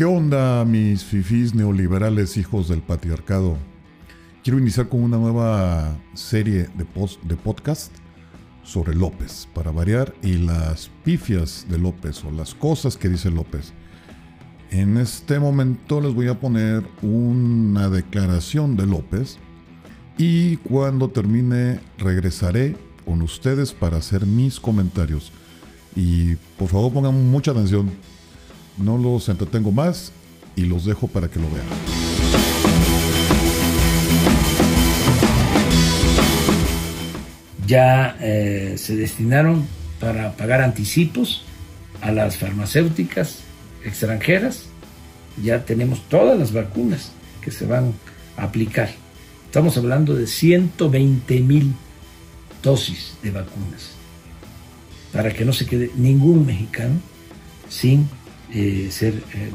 ¿Qué onda, mis fifís neoliberales hijos del patriarcado? Quiero iniciar con una nueva serie de, de podcast sobre López, para variar, y las pifias de López o las cosas que dice López. En este momento les voy a poner una declaración de López y cuando termine regresaré con ustedes para hacer mis comentarios. Y por favor pongan mucha atención. No los entretengo más y los dejo para que lo vean. Ya eh, se destinaron para pagar anticipos a las farmacéuticas extranjeras. Ya tenemos todas las vacunas que se van a aplicar. Estamos hablando de 120 mil dosis de vacunas para que no se quede ningún mexicano sin eh, ser eh.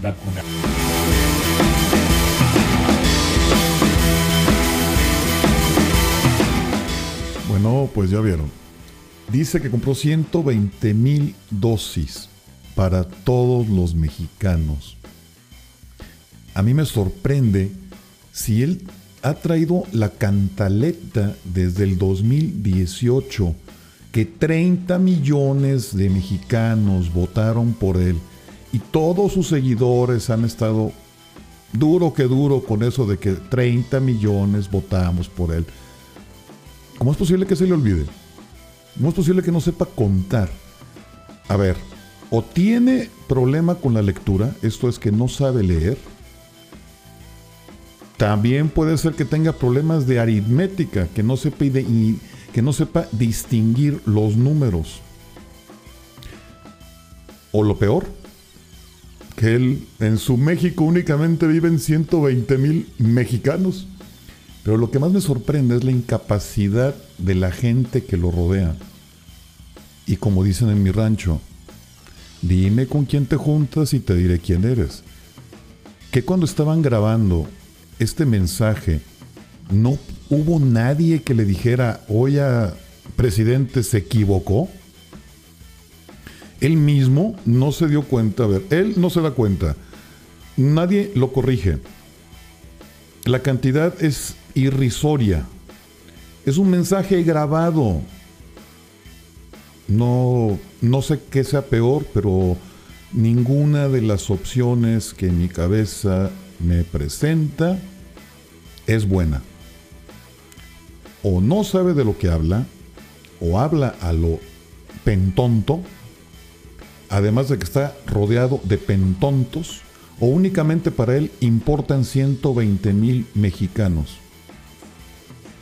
Bueno, pues ya vieron. Dice que compró 120 mil dosis para todos los mexicanos. A mí me sorprende si él ha traído la cantaleta desde el 2018, que 30 millones de mexicanos votaron por él y todos sus seguidores han estado duro que duro con eso de que 30 millones votamos por él. ¿Cómo es posible que se le olvide? ¿Cómo es posible que no sepa contar? A ver, o tiene problema con la lectura, esto es que no sabe leer. También puede ser que tenga problemas de aritmética, que no sepa, que no sepa distinguir los números. O lo peor, que él en su México únicamente viven 120 mil mexicanos. Pero lo que más me sorprende es la incapacidad de la gente que lo rodea. Y como dicen en mi rancho, dime con quién te juntas y te diré quién eres. Que cuando estaban grabando este mensaje, no hubo nadie que le dijera, oye, presidente, se equivocó. Él mismo no se dio cuenta, a ver, él no se da cuenta. Nadie lo corrige. La cantidad es irrisoria. Es un mensaje grabado. No, no sé qué sea peor, pero ninguna de las opciones que mi cabeza me presenta es buena. O no sabe de lo que habla, o habla a lo pentonto, además de que está rodeado de pentontos, o únicamente para él importan 120 mil mexicanos,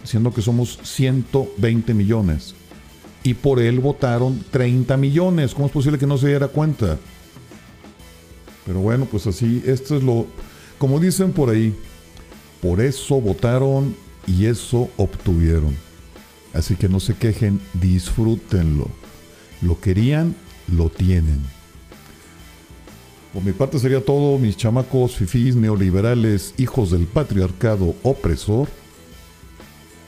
siendo que somos 120 millones. Y por él votaron 30 millones. ¿Cómo es posible que no se diera cuenta? Pero bueno, pues así, esto es lo, como dicen por ahí, por eso votaron y eso obtuvieron. Así que no se quejen, disfrútenlo. Lo querían, lo tienen. Por mi parte sería todo, mis chamacos, fifís, neoliberales, hijos del patriarcado opresor.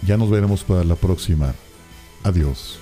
Ya nos veremos para la próxima. Adiós.